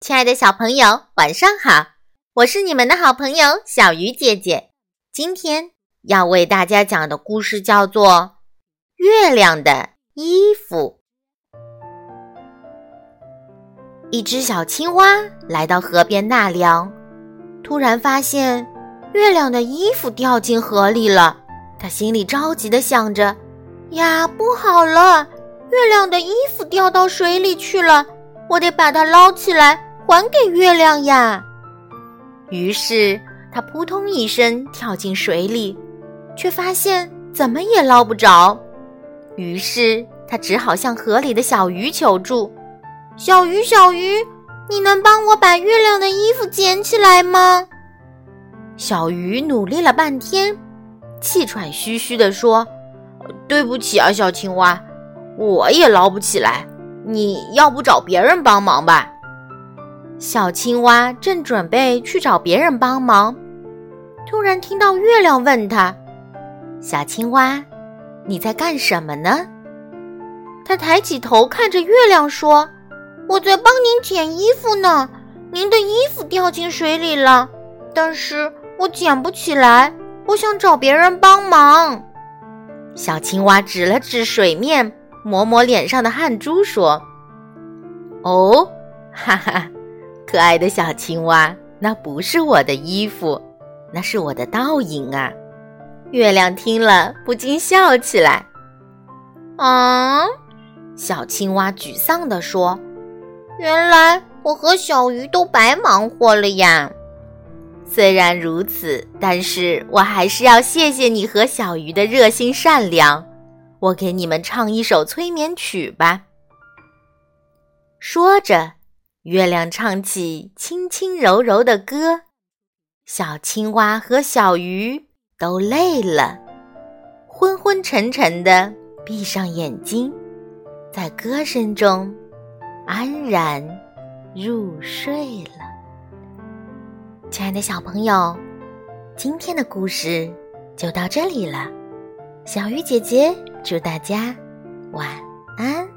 亲爱的小朋友，晚上好！我是你们的好朋友小鱼姐姐。今天要为大家讲的故事叫做《月亮的衣服》。一只小青蛙来到河边纳凉，突然发现月亮的衣服掉进河里了。他心里着急的想着：“呀，不好了！月亮的衣服掉到水里去了，我得把它捞起来。”还给月亮呀！于是他扑通一声跳进水里，却发现怎么也捞不着。于是他只好向河里的小鱼求助：“小鱼，小鱼，你能帮我把月亮的衣服捡起来吗？”小鱼努力了半天，气喘吁吁地说：“对不起啊，小青蛙，我也捞不起来。你要不找别人帮忙吧？”小青蛙正准备去找别人帮忙，突然听到月亮问他：“小青蛙，你在干什么呢？”他抬起头看着月亮说：“我在帮您捡衣服呢。您的衣服掉进水里了，但是我捡不起来。我想找别人帮忙。”小青蛙指了指水面，抹抹脸上的汗珠说：“哦，哈哈。”可爱的小青蛙，那不是我的衣服，那是我的倒影啊！月亮听了不禁笑起来。啊，小青蛙沮丧地说：“原来我和小鱼都白忙活了呀！虽然如此，但是我还是要谢谢你和小鱼的热心善良。我给你们唱一首催眠曲吧。”说着。月亮唱起轻轻柔柔的歌，小青蛙和小鱼都累了，昏昏沉沉的闭上眼睛，在歌声中安然入睡了。亲爱的小朋友，今天的故事就到这里了。小鱼姐姐祝大家晚安。